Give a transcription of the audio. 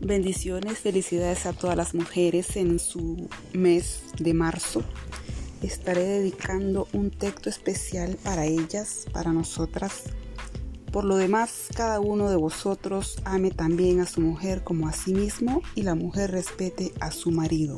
Bendiciones, felicidades a todas las mujeres en su mes de marzo. Estaré dedicando un texto especial para ellas, para nosotras. Por lo demás, cada uno de vosotros ame también a su mujer como a sí mismo y la mujer respete a su marido.